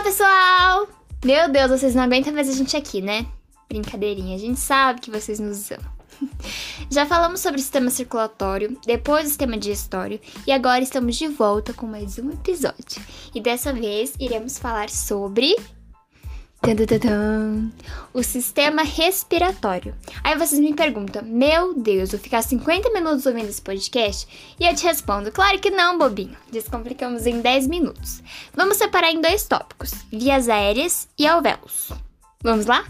Fala pessoal! Meu Deus, vocês não aguentam mais a gente aqui, né? Brincadeirinha, a gente sabe que vocês nos amam. Já falamos sobre o sistema circulatório, depois o sistema digestório e agora estamos de volta com mais um episódio. E dessa vez iremos falar sobre o sistema respiratório. Aí vocês me perguntam: Meu Deus, vou ficar 50 minutos ouvindo esse podcast? E eu te respondo: Claro que não, bobinho. Descomplicamos em 10 minutos. Vamos separar em dois tópicos: vias aéreas e alvéolos. Vamos lá?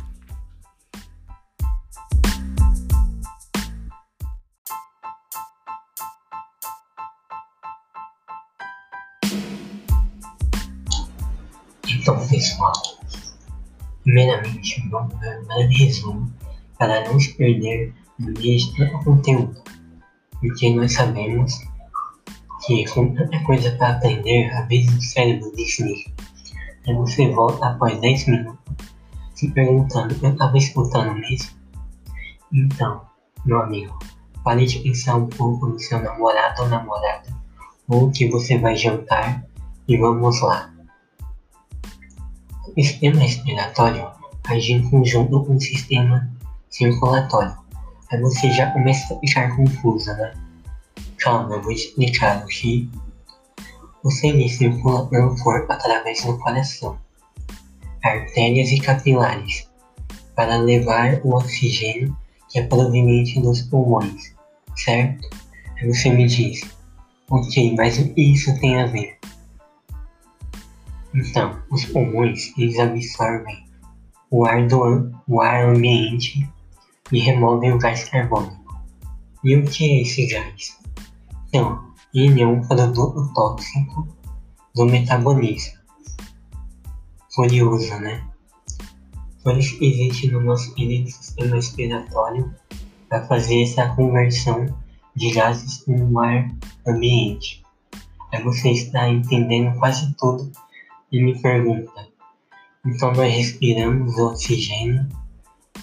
Então, pessoal, primeiramente vamos dar um breve resumo para não se perder no de tanto conteúdo, porque nós sabemos que com tanta coisa para aprender, às vezes o cérebro desliga. Aí você volta após 10 minutos se perguntando, eu estava escutando mesmo? Então, meu amigo, pare de pensar um pouco no seu namorado ou namorada, ou que você vai jantar, e vamos lá. O sistema respiratório age em conjunto com o sistema circulatório. Aí você já começa a ficar confusa, né? Calma, eu vou explicar que o sangue circula pelo corpo através do coração, artérias e capilares, para levar o oxigênio que é proveniente dos pulmões, certo? Aí você me diz, ok, mas o que isso tem a ver? Então, os pulmões eles absorvem o ar do o ar ambiente e removem o gás carbônico. E o que é esse gás? Então, ele é um produto tóxico do metabolismo. Curioso, né? Por isso existe no nosso querido sistema respiratório para fazer essa conversão de gases com o ar ambiente. Aí você está entendendo quase tudo e me pergunta: então nós respiramos oxigênio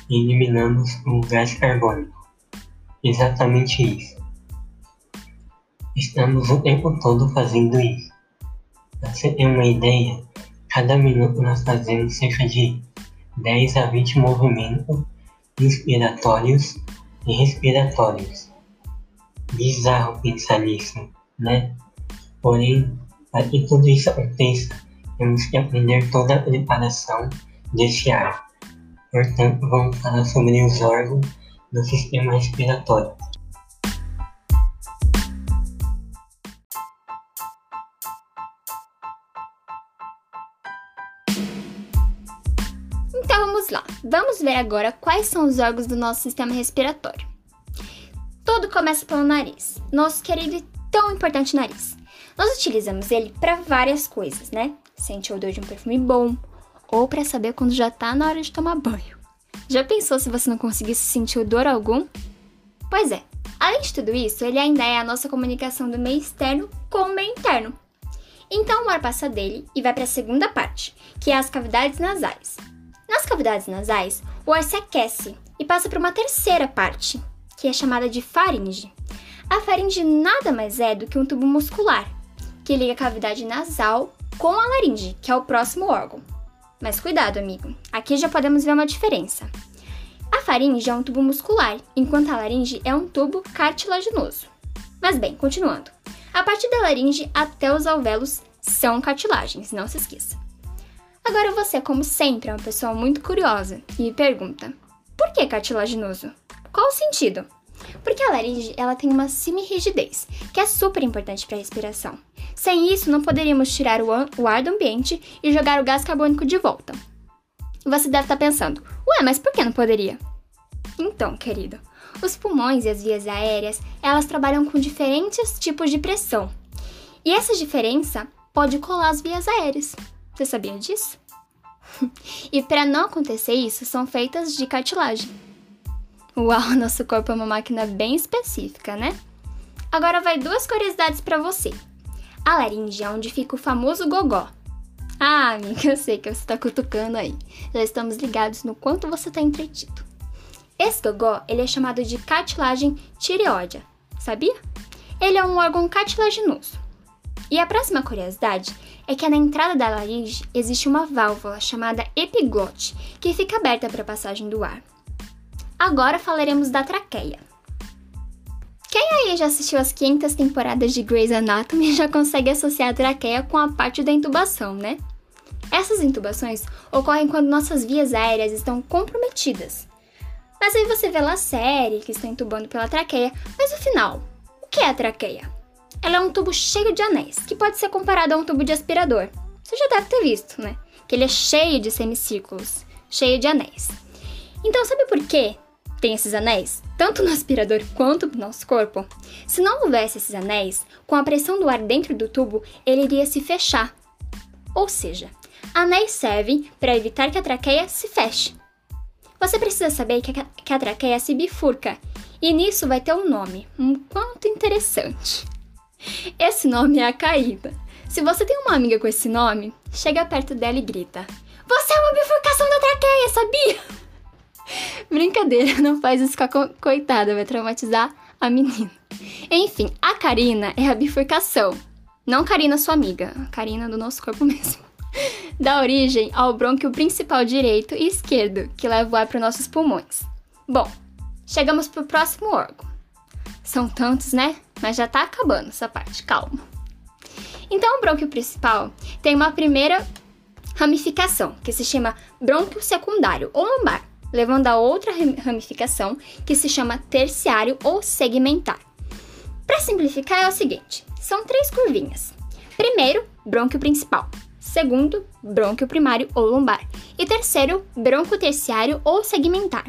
e eliminamos o gás carbônico? Exatamente isso. Estamos o tempo todo fazendo isso. Para você ter uma ideia, cada minuto nós fazemos cerca de 10 a 20 movimentos inspiratórios e respiratórios. Bizarro pensar nisso, né? Porém, para que tudo isso aconteça, temos que aprender toda a preparação deste ar. Portanto, vamos falar sobre os órgãos do sistema respiratório. Então vamos lá. Vamos ver agora quais são os órgãos do nosso sistema respiratório. Tudo começa pelo nariz, nosso querido e tão importante nariz. Nós utilizamos ele para várias coisas, né? Sente o odor de um perfume bom, ou para saber quando já tá na hora de tomar banho. Já pensou se você não conseguisse sentir odor algum? Pois é, além de tudo isso, ele ainda é a nossa comunicação do meio externo com o meio interno. Então o ar passa dele e vai para a segunda parte, que é as cavidades nasais. Nas cavidades nasais, o ar se aquece e passa para uma terceira parte, que é chamada de faringe. A faringe nada mais é do que um tubo muscular, que liga a cavidade nasal com a laringe, que é o próximo órgão. Mas cuidado, amigo, aqui já podemos ver uma diferença. A faringe é um tubo muscular, enquanto a laringe é um tubo cartilaginoso. Mas bem, continuando. A partir da laringe até os alvéolos são cartilagens, não se esqueça. Agora você, como sempre, é uma pessoa muito curiosa e me pergunta: por que cartilaginoso? Qual o sentido? Porque a laringe ela tem uma semirrigidez, que é super importante para a respiração. Sem isso, não poderíamos tirar o ar do ambiente e jogar o gás carbônico de volta. Você deve estar pensando, ué, mas por que não poderia? Então, querido, os pulmões e as vias aéreas, elas trabalham com diferentes tipos de pressão. E essa diferença pode colar as vias aéreas. Você sabia disso? e para não acontecer isso, são feitas de cartilagem. Uau, nosso corpo é uma máquina bem específica, né? Agora vai duas curiosidades para você. A laringe é onde fica o famoso gogó. Ah, amiga, eu sei que você está cutucando aí. Já estamos ligados no quanto você está entretido. Esse gogó, ele é chamado de cartilagem tireóidea, sabia? Ele é um órgão cartilaginoso. E a próxima curiosidade é que na entrada da laringe existe uma válvula chamada epiglote, que fica aberta para a passagem do ar. Agora falaremos da traqueia. Quem aí já assistiu as 500 temporadas de Grey's Anatomy já consegue associar a traqueia com a parte da intubação, né? Essas intubações ocorrem quando nossas vias aéreas estão comprometidas. Mas aí você vê lá a série que está entubando pela traqueia, mas no final, o que é a traqueia? Ela é um tubo cheio de anéis, que pode ser comparado a um tubo de aspirador. Você já deve ter visto, né? Que ele é cheio de semicírculos, cheio de anéis. Então, sabe por quê tem esses anéis? Tanto no aspirador quanto no nosso corpo? Se não houvesse esses anéis, com a pressão do ar dentro do tubo, ele iria se fechar. Ou seja, anéis servem para evitar que a traqueia se feche. Você precisa saber que a traqueia se bifurca, e nisso vai ter um nome, um quanto interessante. Esse nome é a caída. Se você tem uma amiga com esse nome, chega perto dela e grita: Você é uma bifurcação da traqueia, sabia? Brincadeira, não faz isso com a coitada, vai traumatizar a menina. Enfim, a Karina é a bifurcação. Não Karina, sua amiga, a Karina do nosso corpo mesmo. Dá origem ao brônquio principal direito e esquerdo, que leva o ar para nossos pulmões. Bom, chegamos para o próximo órgão. São tantos, né? Mas já tá acabando essa parte, calma. Então, o brônquio principal tem uma primeira ramificação, que se chama brônquio secundário ou lombar, levando a outra ramificação, que se chama terciário ou segmentar. Para simplificar, é o seguinte: são três curvinhas. Primeiro, brônquio principal. Segundo, brônquio primário ou lombar. E terceiro, brônquio terciário ou segmentar.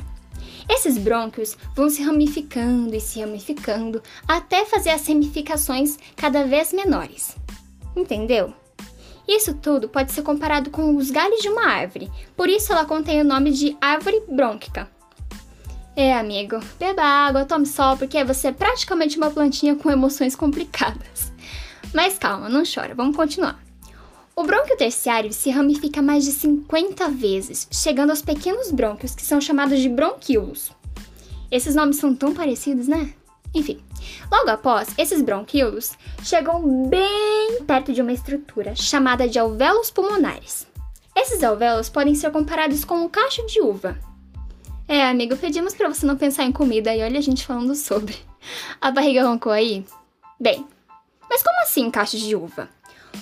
Esses brônquios vão se ramificando e se ramificando até fazer as ramificações cada vez menores. Entendeu? Isso tudo pode ser comparado com os galhos de uma árvore, por isso ela contém o nome de árvore brônquica. É, amigo, beba água, tome sol, porque você é praticamente uma plantinha com emoções complicadas. Mas calma, não chora, vamos continuar. O brônquio terciário se ramifica mais de 50 vezes, chegando aos pequenos brônquios, que são chamados de bronquíolos. Esses nomes são tão parecidos, né? Enfim, logo após, esses bronquíolos chegam bem perto de uma estrutura chamada de alvéolos pulmonares. Esses alvéolos podem ser comparados com um cacho de uva. É, amigo, pedimos para você não pensar em comida e olha a gente falando sobre. A barriga roncou aí? Bem, mas como assim cacho de uva?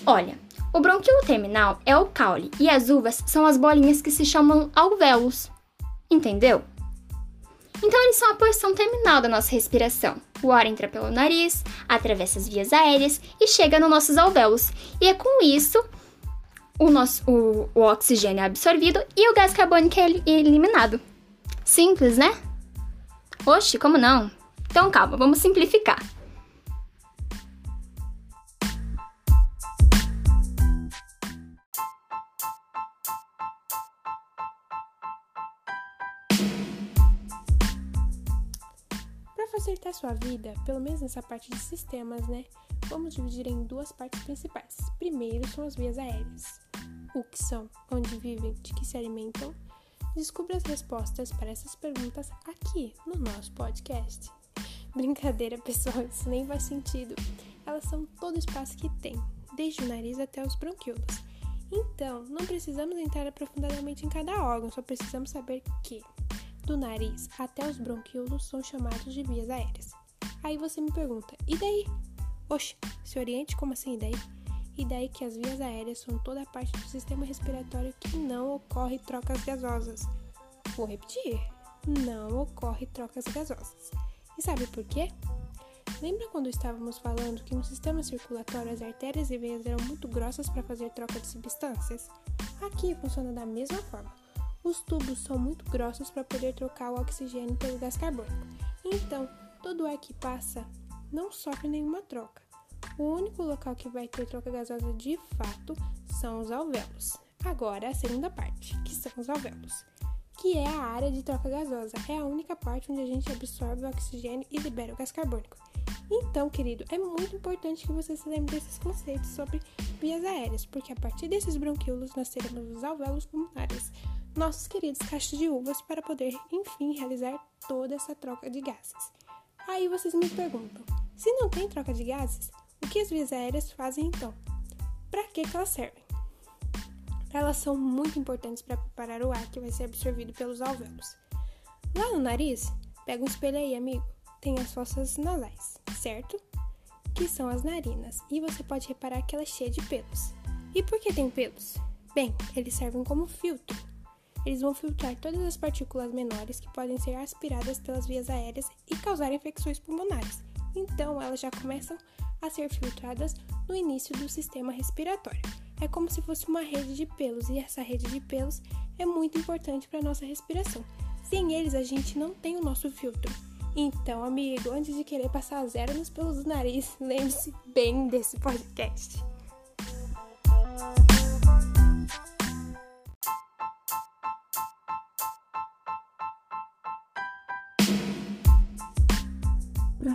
Olha, o bronquíolo terminal é o caule e as uvas são as bolinhas que se chamam alvéolos. Entendeu? Então, eles são a porção terminal da nossa respiração. O ar entra pelo nariz, atravessa as vias aéreas e chega nos nossos alvéolos. E é com isso o, nosso, o, o oxigênio é absorvido e o gás carbônico é eliminado. Simples, né? Oxe, como não? Então calma, vamos simplificar. Facilitar sua vida, pelo menos nessa parte de sistemas, né? Vamos dividir em duas partes principais. Primeiro são as vias aéreas. O que são, onde vivem, de que se alimentam. Descubra as respostas para essas perguntas aqui no nosso podcast. Brincadeira, pessoal, isso nem faz sentido. Elas são todo o espaço que tem, desde o nariz até os bronquíolos. Então, não precisamos entrar aprofundadamente em cada órgão, só precisamos saber que do nariz até os bronquíolos são chamados de vias aéreas. Aí você me pergunta, e daí? Oxe, se oriente como assim, e daí? E daí que as vias aéreas são toda a parte do sistema respiratório que não ocorre trocas gasosas. Vou repetir, não ocorre trocas gasosas. E sabe por quê? Lembra quando estávamos falando que no sistema circulatório as artérias e veias eram muito grossas para fazer troca de substâncias? Aqui funciona da mesma forma. Os tubos são muito grossos para poder trocar o oxigênio pelo gás carbônico. Então, todo o ar que passa não sofre nenhuma troca. O único local que vai ter troca gasosa de fato são os alvéolos. Agora, a segunda parte, que são os alvéolos, que é a área de troca gasosa. É a única parte onde a gente absorve o oxigênio e libera o gás carbônico. Então, querido, é muito importante que você se lembre desses conceitos sobre vias aéreas, porque a partir desses bronquíolos nós teremos os alvéolos pulmonares, nossos queridos cachos de uvas para poder, enfim, realizar toda essa troca de gases. Aí vocês me perguntam: se não tem troca de gases, o que as vias aéreas fazem então? para que, que elas servem? Elas são muito importantes para preparar o ar que vai ser absorvido pelos alvéolos. Lá no nariz, pega um espelho aí, amigo. Tem as fossas nasais, certo? Que são as narinas, e você pode reparar que ela é cheia de pelos. E por que tem pelos? Bem, eles servem como filtro. Eles vão filtrar todas as partículas menores que podem ser aspiradas pelas vias aéreas e causar infecções pulmonares. Então, elas já começam a ser filtradas no início do sistema respiratório. É como se fosse uma rede de pelos, e essa rede de pelos é muito importante para a nossa respiração. Sem eles, a gente não tem o nosso filtro. Então, amigo, antes de querer passar zero nos pelos do nariz, lembre-se bem desse podcast.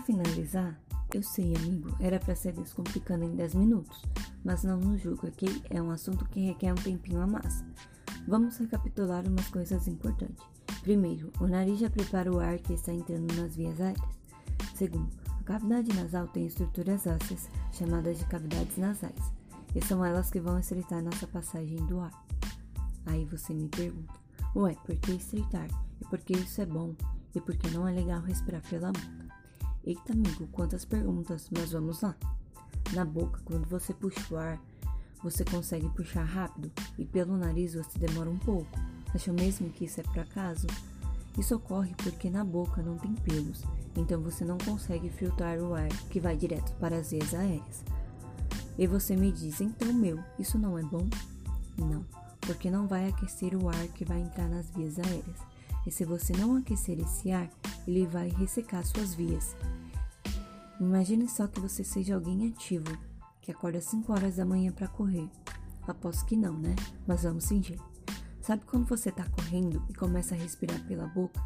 Para finalizar, eu sei, amigo, era para ser descomplicando em 10 minutos, mas não nos julga que é um assunto que requer um tempinho a mais. Vamos recapitular umas coisas importantes. Primeiro, o nariz já prepara o ar que está entrando nas vias aéreas. Segundo, a cavidade nasal tem estruturas ósseas, chamadas de cavidades nasais, e são elas que vão estreitar nossa passagem do ar. Aí você me pergunta, ué, por que estreitar? E por que isso é bom? E por que não é legal respirar pela boca? Eita, amigo, quantas perguntas, mas vamos lá. Na boca, quando você puxa o ar, você consegue puxar rápido e pelo nariz você demora um pouco. Achou mesmo que isso é por acaso? Isso ocorre porque na boca não tem pelos, então você não consegue filtrar o ar que vai direto para as vias aéreas. E você me diz, então, meu, isso não é bom? Não, porque não vai aquecer o ar que vai entrar nas vias aéreas. E se você não aquecer esse ar, ele vai ressecar suas vias. Imagine só que você seja alguém ativo, que acorda às 5 horas da manhã para correr. Aposto que não, né? Mas vamos fingir. Sabe quando você tá correndo e começa a respirar pela boca?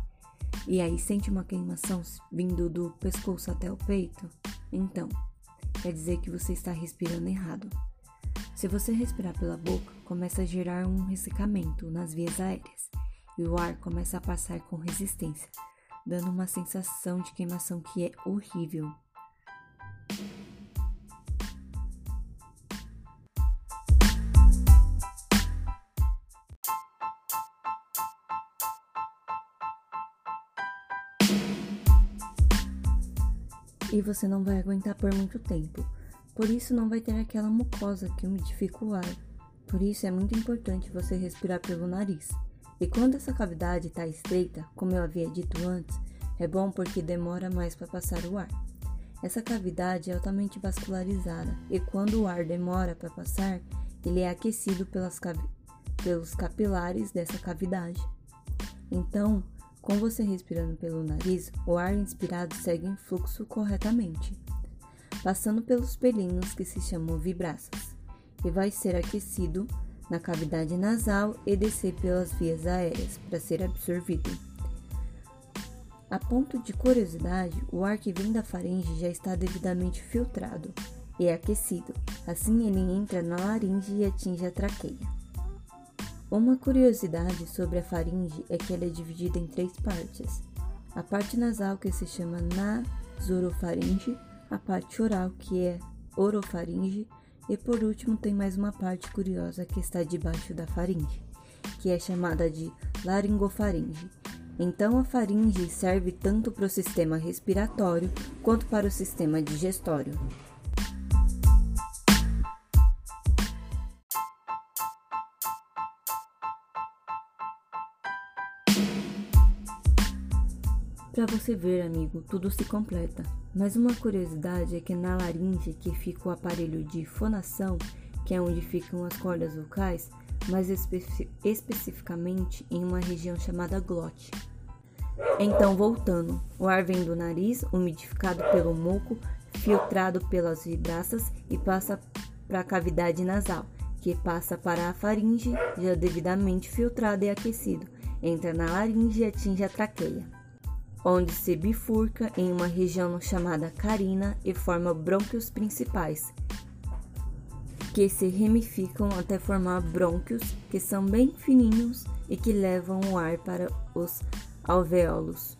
E aí sente uma queimação vindo do pescoço até o peito? Então, quer dizer que você está respirando errado. Se você respirar pela boca, começa a gerar um ressecamento nas vias aéreas e o ar começa a passar com resistência, dando uma sensação de queimação que é horrível. E você não vai aguentar por muito tempo. Por isso não vai ter aquela mucosa que umidifica o ar. Por isso é muito importante você respirar pelo nariz. E quando essa cavidade está estreita, como eu havia dito antes, é bom porque demora mais para passar o ar. Essa cavidade é altamente vascularizada e quando o ar demora para passar, ele é aquecido pelas pelos capilares dessa cavidade. Então, com você respirando pelo nariz, o ar inspirado segue em fluxo corretamente, passando pelos pelinhos que se chamam vibraças, e vai ser aquecido na cavidade nasal e descer pelas vias aéreas para ser absorvido. A ponto de curiosidade, o ar que vem da faringe já está devidamente filtrado e aquecido, assim ele entra na laringe e atinge a traqueia. Uma curiosidade sobre a faringe é que ela é dividida em três partes: a parte nasal, que se chama nasorofaringe, a parte oral, que é orofaringe, e por último tem mais uma parte curiosa que está debaixo da faringe, que é chamada de laringofaringe então, a faringe serve tanto para o sistema respiratório quanto para o sistema digestório. Para você ver, amigo, tudo se completa. Mas uma curiosidade é que na laringe, que fica o aparelho de fonação, que é onde ficam as cordas vocais, mais espe especificamente em uma região chamada glote. Então, voltando, o ar vem do nariz, umidificado pelo muco, filtrado pelas vibraças e passa para a cavidade nasal, que passa para a faringe, já devidamente filtrado e aquecido, entra na laringe e atinge a traqueia, onde se bifurca em uma região chamada carina e forma brônquios principais, que se ramificam até formar brônquios, que são bem fininhos e que levam o ar para os alvéolos,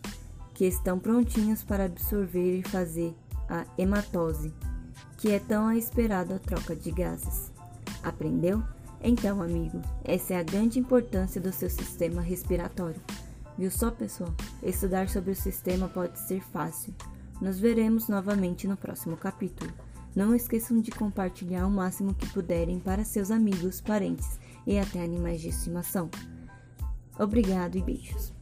que estão prontinhos para absorver e fazer a hematose, que é tão esperada troca de gases. Aprendeu? Então, amigo, essa é a grande importância do seu sistema respiratório. Viu só, pessoal? Estudar sobre o sistema pode ser fácil. Nos veremos novamente no próximo capítulo. Não esqueçam de compartilhar o máximo que puderem para seus amigos, parentes e até animais de estimação. Obrigado e beijos.